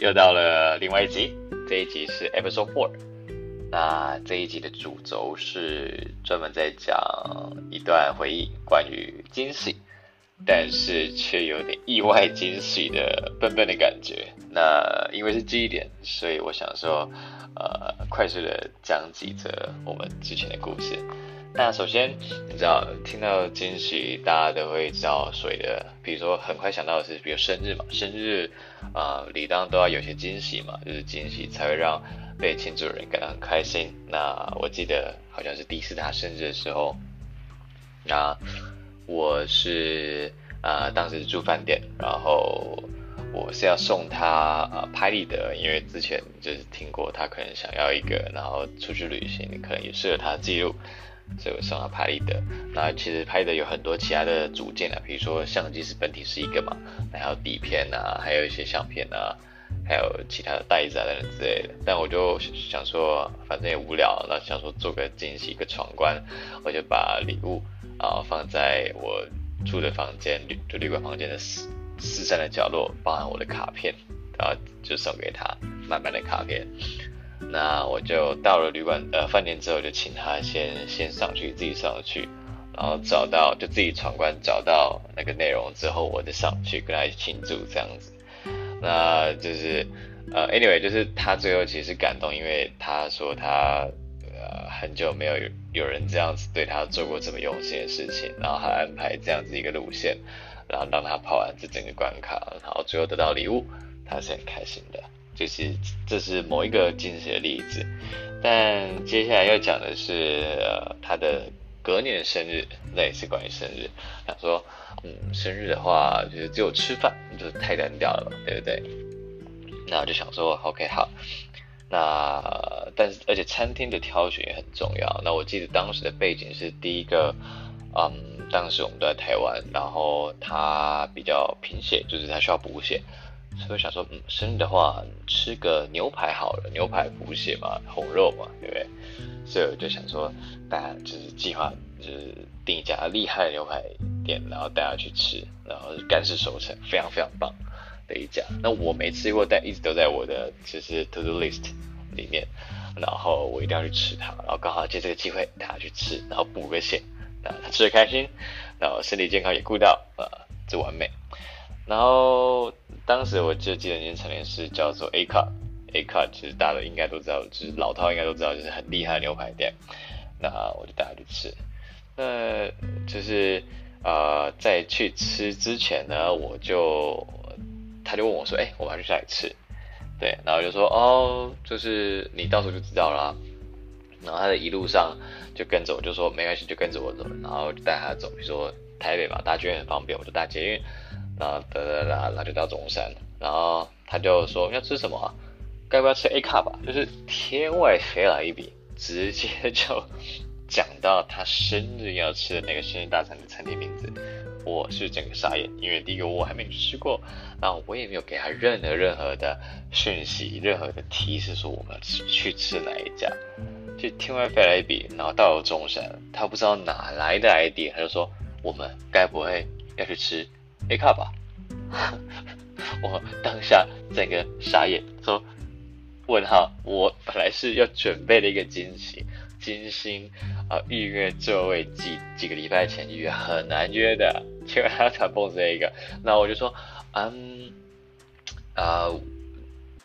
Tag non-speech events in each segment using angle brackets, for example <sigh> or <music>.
又到了另外一集，这一集是 Episode Four。那这一集的主轴是专门在讲一段回忆，关于惊喜，但是却有点意外惊喜的笨笨的感觉。那因为是记忆点，所以我想说，呃，快速的讲几则我们之前的故事。那首先，你知道听到惊喜，大家都会知道谁的，比如说很快想到的是，比如生日嘛，生日啊，理当都要有些惊喜嘛，就是惊喜才会让被庆祝的人感到很开心。那我记得好像是第四他生日的时候，那我是啊，当时住饭店，然后我是要送他啊拍立得，因为之前就是听过他可能想要一个，然后出去旅行可能也适合他的记录。所以我送他拍立得，那其实拍的有很多其他的组件啊，比如说相机是本体是一个嘛，还有底片啊，还有一些相片啊，还有其他的袋子啊等等之类的。但我就想说，反正也无聊，那想说做个惊喜，一个闯关，我就把礼物啊放在我住的房间，就旅馆房间的四四散的角落，包含我的卡片，然后就送给他满满的卡片。那我就到了旅馆呃饭店之后，就请他先先上去，自己上去，然后找到就自己闯关找到那个内容之后，我再上去跟他一起庆祝这样子。那就是呃，anyway，就是他最后其实感动，因为他说他呃很久没有有人这样子对他做过这么用心的事情，然后还安排这样子一个路线，然后让他跑完这整个关卡，然后最后得到礼物，他是很开心的。就是这是某一个惊喜的例子，但接下来要讲的是呃他的隔年生日，那也是关于生日。想说，嗯，生日的话就是只有吃饭，就是太单调了，对不对？那我就想说，OK 好，那但是而且餐厅的挑选也很重要。那我记得当时的背景是第一个，嗯，当时我们都在台湾，然后他比较贫血，就是他需要补血。所以想说，嗯，生日的话吃个牛排好了，牛排补血嘛，红肉嘛，对不对？所以我就想说，大家就是计划就是订一家厉害的牛排店，然后带他去吃，然后干式熟成，非常非常棒的一家。那我没吃过，但一直都在我的就是 to do list 里面，然后我一定要去吃它，然后刚好借这个机会带他去吃，然后补个血，啊，他吃的开心，然后身体健康也顾到，呃，这完美。然后当时我就记得那间餐厅是叫做 A Cut，A Cut 其实大家应该都知道，就是老饕应该都知道，就是很厉害的牛排店。那我就带他去吃。那就是呃，在去吃之前呢，我就他就问我说：“哎，我们要去哪里吃？”对，然后就说：“哦，就是你到时候就知道了。”然后他的一路上就跟着我，就说：“没关系，就跟着我走。”然后就带他走，比如说台北嘛，搭捷运很方便，我就搭捷运。然后哒哒哒，然后就到中山，然后他就说要吃什么啊？该不要吃 A 卡吧？就是天外飞来一笔，直接就讲到他生日要吃的那个生日大餐的餐厅名字。我是整个傻眼，因为第一个我还没吃过，然后我也没有给他任何任何的讯息，任何的提示说我们要吃去吃哪一家。就天外飞来一笔，然后到了中山，他不知道哪来的 ID，他就说我们该不会要去吃？A 卡吧，<laughs> 我当下整个傻眼，说问号，我本来是要准备的一个惊喜，精心啊预约座位，几几个礼拜前预约很难约的，结果他才蹦这一个，那我就说，嗯，啊，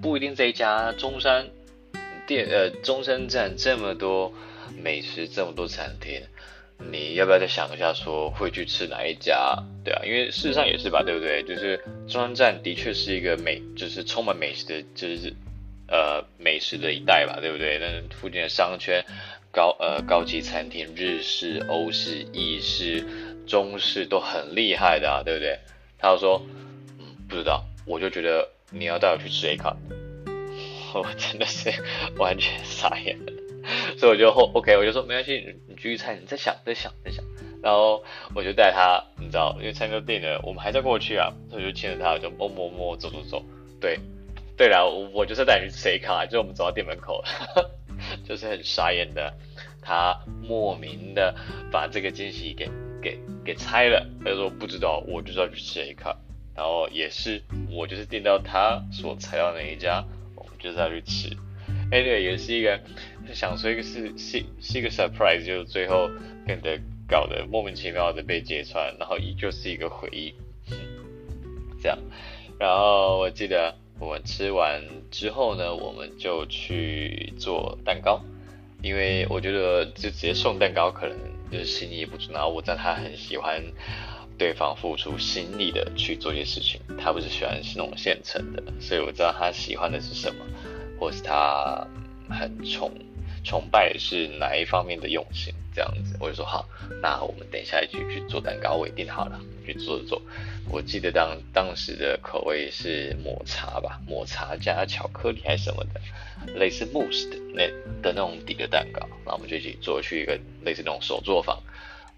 不一定这一家中山店，呃，中山站这么多美食，这么多餐厅。你要不要再想一下，说会去吃哪一家？对啊，因为事实上也是吧，对不对？就是中山站的确是一个美，就是充满美食的，就是呃美食的一带吧，对不对？那附近的商圈、高呃高级餐厅、日式、欧式、意式、中式都很厉害的啊，对不对？他就说，嗯，不知道，我就觉得你要带我去吃 A 卡，<laughs> 我真的是完全傻眼了。所以我就后 OK，我就说没关系，你继续猜，你再想，再想，再想。然后我就带他，你知道，因为餐厅订了，我们还在过去啊，所以就牵着他，就摸摸摸，走走走。对，对了，我就是带你去吃 A 卡，就我们走到店门口了，<laughs> 就是很傻眼的，他莫名的把这个惊喜给给给拆了，他就说不知道，我就是要去吃 A 卡，然后也是我就是订到他所采到那一家，我们就是要去吃。Anyway，也是一个想说一个是是是一个 surprise，就最后变得搞得莫名其妙的被揭穿，然后依旧是一个回忆，这样。然后我记得我们吃完之后呢，我们就去做蛋糕，因为我觉得就直接送蛋糕可能就是心意不足，然后我知道他很喜欢对方付出心力的去做一些事情，他不是喜欢是那种现成的，所以我知道他喜欢的是什么，或是他很崇崇拜是哪一方面的用心。这样子，我就说好，那我们等一下一起去做蛋糕，我一定好了，去做做。我记得当当时的口味是抹茶吧，抹茶加巧克力还是什么的，类似慕斯的那的那种底的蛋糕。然后我们就一起做去一个类似那种手作坊，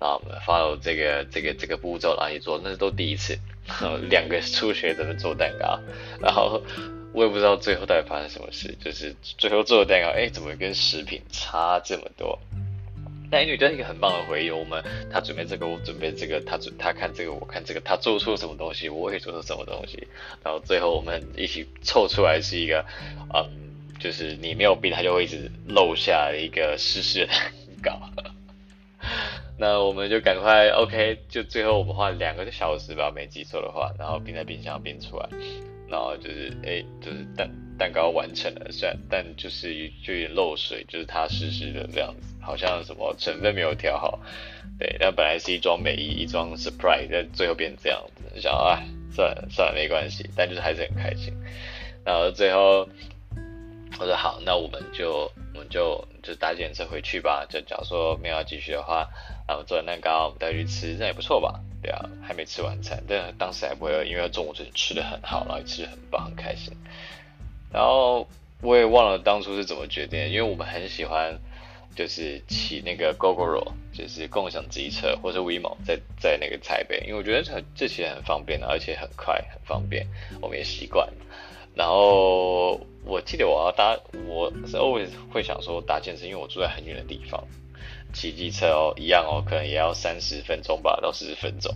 然后我们 follow 这个这个这个步骤，然后去做，那是都第一次，<laughs> 两个初学者做蛋糕，然后我也不知道最后到底发生什么事，就是最后做的蛋糕，哎，怎么跟食品差这么多？但因为这是一个很棒的回忆，我们他准备这个，我准备这个，他准他看这个，我看这个，他做出什么东西，我也做出什么东西，然后最后我们一起凑出来是一个，嗯，就是你没有逼他就会一直漏下一个湿湿的蛋糕。<laughs> 那我们就赶快 OK，就最后我们花两个小时吧，没记错的话，然后冰在冰箱冰出来，然后就是哎，就是蛋蛋糕完成了，虽然但就是就有点漏水，就是它湿湿的这样子。好像什么成分没有调好，对，那本来是一桩美意，一桩 surprise，但最后变成这样子，想啊，算了算了，没关系，但就是还是很开心。然后最后我说好，那我们就我们就就搭检车回去吧。就假如说没有要继续的话，然后做完蛋糕，我们带去吃，那也不错吧？对啊，还没吃晚餐，但当时还不会饿，因为中午就吃的很好，然后吃的很棒，很开心。然后我也忘了当初是怎么决定，因为我们很喜欢。就是骑那个 GoGoRo，就是共享机车，或者 WeMo，在在那个台北，因为我觉得这这其实很方便的，而且很快很方便，我们也习惯。然后我记得我要搭，我是 always 会想说搭健身，因为我住在很远的地方，骑机车哦，一样哦，可能也要三十分钟吧，到四十分钟。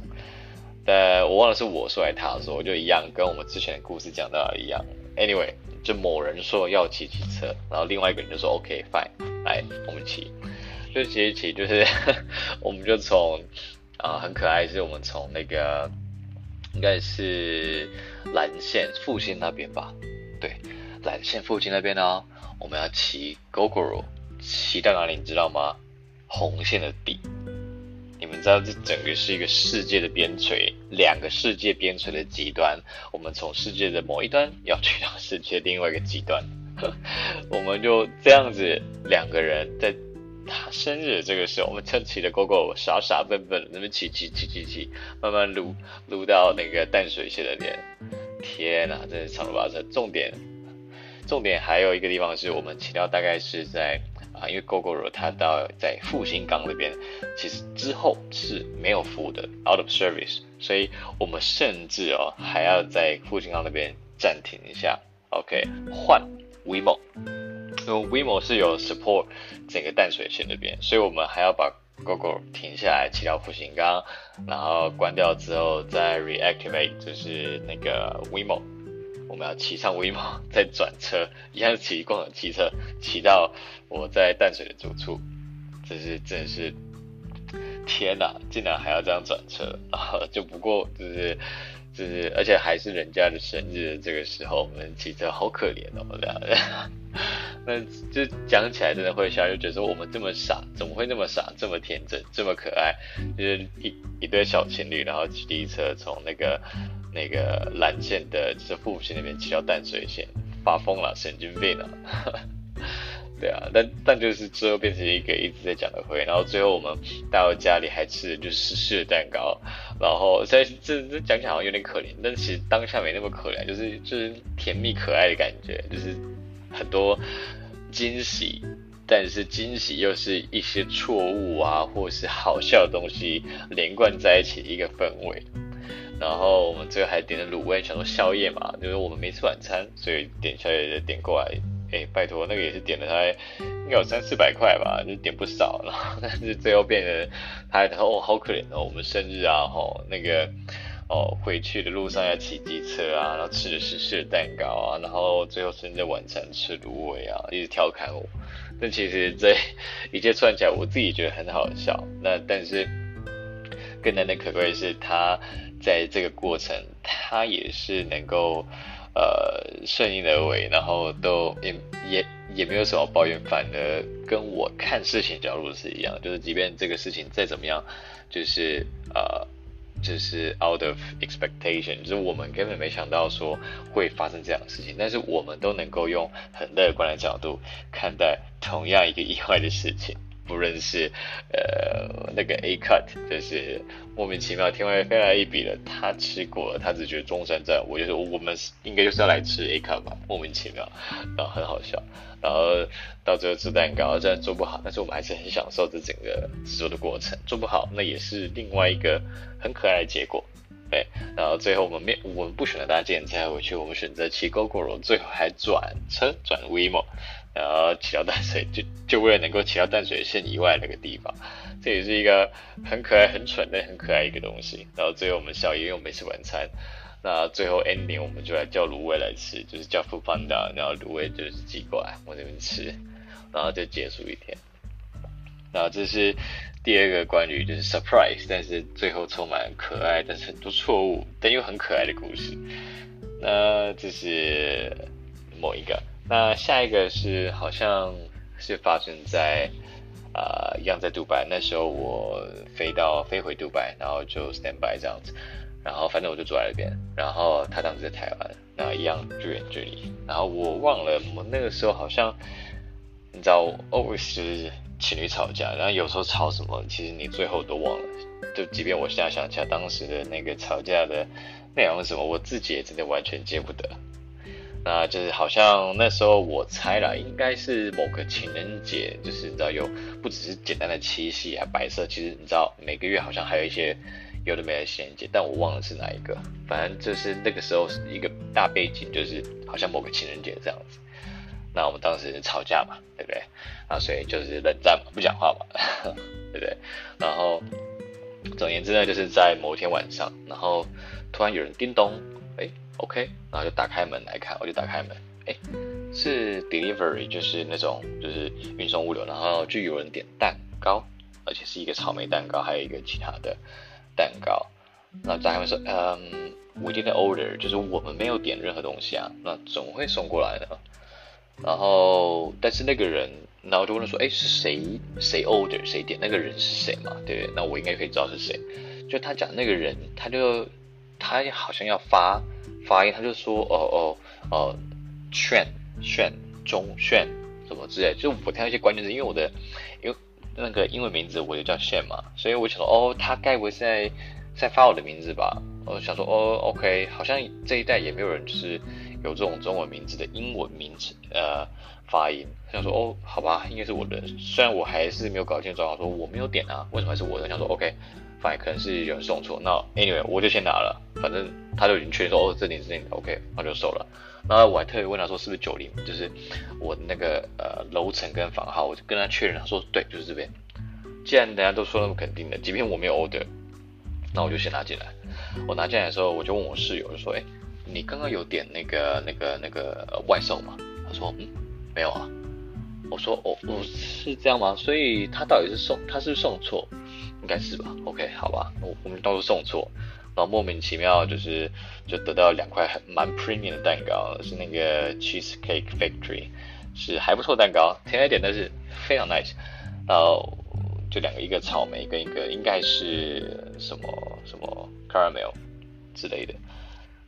但我忘了是我说还是他说，我就一样，跟我们之前的故事讲到一样。Anyway。就某人说要骑机车，然后另外一个人就说 OK fine，来我们骑，就骑一骑，就是 <laughs> 我们就从啊很可爱，是我们从那个应该是蓝线复兴那边吧，对，蓝线复兴那边呢，我们要骑 GoGo，骑到哪里你知道吗？红线的底。你们知道这整个是一个世界的边陲，两个世界边陲的极端。我们从世界的某一端要去到世界另外一个极端，<laughs> 我们就这样子两个人在他生日这个时候，我们骑着 GoGo 傻傻笨笨，那么骑骑骑骑骑，慢慢撸撸到那个淡水线的脸。天哪，真是长路跋涉。重点重点还有一个地方是我们骑到大概是在。因为 GoGo 它到在复兴港那边，其实之后是没有服务的，out of service，所以我们甚至哦还要在复兴港那边暂停一下，OK，换 WeMo，因为 WeMo 是有 support 整个淡水线那边，所以我们还要把 GoGo 停下来骑到复兴港，然后关掉之后再 reactivate，就是那个 WeMo。我们要骑上威猛，再转车，一样骑共享汽车，骑到我在淡水的住处。这是真是天哪，竟然还要这样转车啊！<laughs> 就不过就是就是，而且还是人家的生日这个时候，我们骑车好可怜哦，这样。<laughs> 那就讲起来真的会笑，就觉得说我们这么傻，怎么会那么傻，这么天真，这么可爱？就是一一对小情侣，然后骑车从那个。那个蓝线的，就是复兴那边骑到淡水线，发疯了，神经病了，<laughs> 对啊，但但就是最后变成一个一直在讲的会，然后最后我们带到家里还吃的就是湿湿的蛋糕，然后在这这讲起来好像有点可怜，但其实当下没那么可怜，就是就是甜蜜可爱的感觉，就是很多惊喜，但是惊喜又是一些错误啊，或是好笑的东西连贯在一起的一个氛围。然后我们最后还点了卤味，想说宵夜嘛，就是我们没吃晚餐，所以点宵夜就点过来。哎，拜托，那个也是点了大概应该有三四百块吧，就点不少。然后 <laughs> 但是最后变成他他哦好可怜哦，我们生日啊，吼那个哦，回去的路上要骑机车啊，然后吃的是吃蛋糕啊，然后最后甚至晚餐吃芦苇啊，一直调侃我。但其实这一切串起来，我自己觉得很好笑。那但是更难能可贵的是，他在这个过程，他也是能够呃顺应而为，然后都也也也没有什么抱怨，反而跟我看事情角度是一样，就是即便这个事情再怎么样，就是呃。就是 out of expectation，就是我们根本没想到说会发生这样的事情，但是我们都能够用很乐观的角度看待同样一个意外的事情。不认识，呃，那个 A cut 就是莫名其妙天外飞来一笔的，他吃过了，他只觉得中山站，我就说我们应该就是要来吃 A cut 吧，莫名其妙，然后很好笑，然后到最后吃蛋糕，虽然做不好，但是我们还是很享受这整个制作的过程，做不好那也是另外一个很可爱的结果，对，然后最后我们没我们不选择搭建车回去，我们选择骑 GoGo，最后还转车转 WeMo。然后骑到淡水，就就为了能够骑到淡水线以外那个地方，这也是一个很可爱、很蠢但很可爱一个东西。然后最后我们小爷又没吃晚餐，那最后 ending 我们就来叫芦苇来吃，就是叫富邦达，然后芦苇就是寄过来我这边吃，然后就结束一天。然后这是第二个关于就是 surprise，但是最后充满可爱，但是很多错误，但又很可爱的故事。那这是某一个。那下一个是好像是发生在啊一样在杜拜，那时候我飞到飞回杜拜，然后就 stand by 这样子，然后反正我就坐在那边，然后他当时在台湾，那一样距远距离，然后我忘了我那个时候好像你知道 always 就是情侣吵架，然后有时候吵什么，其实你最后都忘了，就即便我现在想起来当时的那个吵架的内容是什么，我自己也真的完全记不得。那就是好像那时候我猜了，应该是某个情人节，就是你知道有不只是简单的七夕还白色，其实你知道每个月好像还有一些有的没的情人节，但我忘了是哪一个。反正就是那个时候是一个大背景，就是好像某个情人节这样子。那我们当时吵架嘛，对不对？啊，所以就是冷战嘛，不讲话嘛，<laughs> 对不对？然后总言之呢，就是在某一天晚上，然后突然有人叮咚。OK，然后就打开门来看，我就打开门，哎，是 delivery，就是那种就是运送物流，然后就有人点蛋糕，而且是一个草莓蛋糕，还有一个其他的蛋糕。那在他们说，嗯，we didn't order，就是我们没有点任何东西啊，那怎么会送过来呢？然后，但是那个人，然后就问他说，哎，是谁谁 order 谁点？那个人是谁嘛？对不对？那我应该可以知道是谁。就他讲那个人，他就他好像要发。发音，他就说哦哦哦，炫炫中炫什么之类，就我听到一些关键字，因为我的因为那个英文名字我就叫炫嘛，所以我想说哦，他该不会在在发我的名字吧？我想说哦，OK，好像这一代也没有人就是有这种中文名字的英文名字呃发音，想说哦，好吧，应该是我的，虽然我还是没有搞清楚状况，说我没有点啊，为什么还是我的？想说 OK 反正。可能是有人送错，那 anyway 我就先拿了，反正他就已经确认说哦，这里是你的，OK，那就收了。然后我还特别问他说是不是九零，就是我那个呃楼层跟房号，我就跟他确认，他说对，就是这边。既然人家都说那么肯定的，即便我没有 order，那我就先拿进来。我拿进来的时候，我就问我室友，就说哎，你刚刚有点那个那个那个外送吗？他说嗯，没有啊。我说哦哦是这样吗？所以他到底是送，他是送错？应该是吧，OK，好吧，我我们当初送错，然后莫名其妙就是就得到两块很蛮 premium 的蛋糕，是那个 cheesecake factory，是还不错蛋糕，甜一点，但是非常 nice，然后就两个，一个草莓跟一个应该是什么什么 caramel 之类的，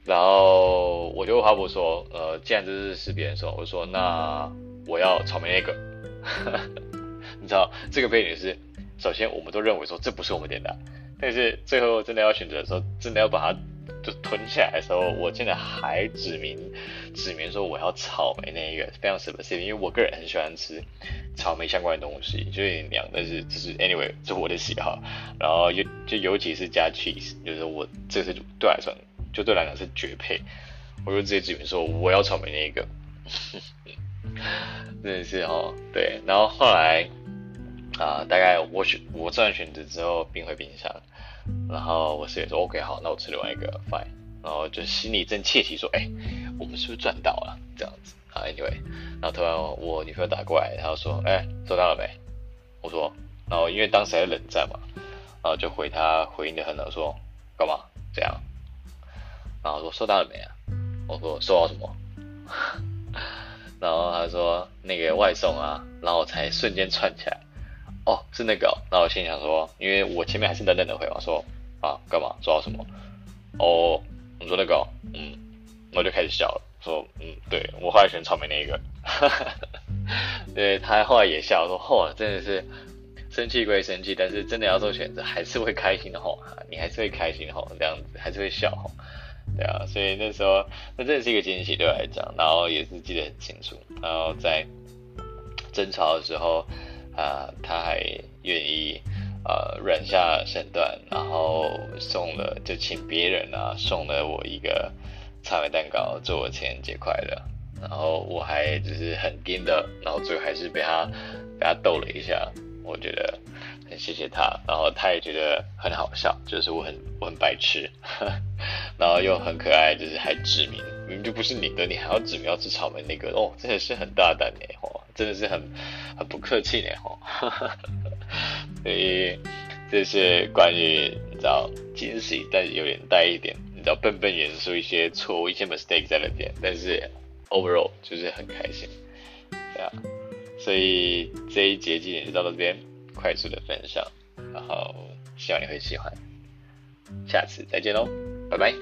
然后我就和我说，呃，既然这是是别人说，我说那我要草莓那个，<laughs> 你知道这个背景是。首先，我们都认为说这不是我们点的，但是最后真的要选择的时候，真的要把它就吞下来的时候，我真的还指明指明说我要草莓那一个非常 specific，因为我个人很喜欢吃草莓相关的东西，就有点凉，但是这是 anyway，这是我的喜好。然后尤就尤其是加 cheese，就是我这是对来说就对来讲是绝配，我就直接指明说我要草莓那一个，<laughs> 真的是哦，对，然后后来。啊，大概我选我做完选择之后并回冰箱，然后我室友说 OK 好，那我吃另外一个 fine，然后就心里正窃喜说，哎，我们是不是赚到了这样子啊？Anyway，然后突然我女朋友打过来，她说，哎，收到了没？我说，然后因为当时还冷战嘛，然后就回她回应的很冷，说干嘛这样？然后说收到了没啊？我说收到什么？<laughs> 然后他说那个外送啊，然后才瞬间串起来。哦，是那个，那我心想说，因为我前面还是冷冷的回我说啊，干嘛做到什么？哦，你说那个，嗯，我就开始笑了，说嗯，对我后来选草莓那一个，<laughs> 对他后来也笑说，嚯，真的是生气归生气，但是真的要做选择，还是会开心的吼，你还是会开心的吼，这样子还是会笑吼，对啊，所以那时候那真的是一个惊喜对我来讲，然后也是记得很清楚，然后在争吵的时候。啊，他还愿意呃软下身段，然后送了就请别人啊送了我一个草莓蛋糕，祝我情人节快乐。然后我还就是很硬的，然后最后还是被他被他逗了一下，我觉得很谢谢他，然后他也觉得很好笑，就是我很我很白痴，<laughs> 然后又很可爱，就是还指明明明就不是你的，你还要指明要吃草莓那个哦，真的是很大胆哎吼。真的是很很不客气呢吼，<laughs> 所以这是关于你知道惊喜，但有点带一点你知道笨笨元素，一些错误，一些 mistake 在那边，但是 overall 就是很开心，对啊，所以这一节今天就到这边快速的分享然后希望你会喜欢。下次再见喽拜拜。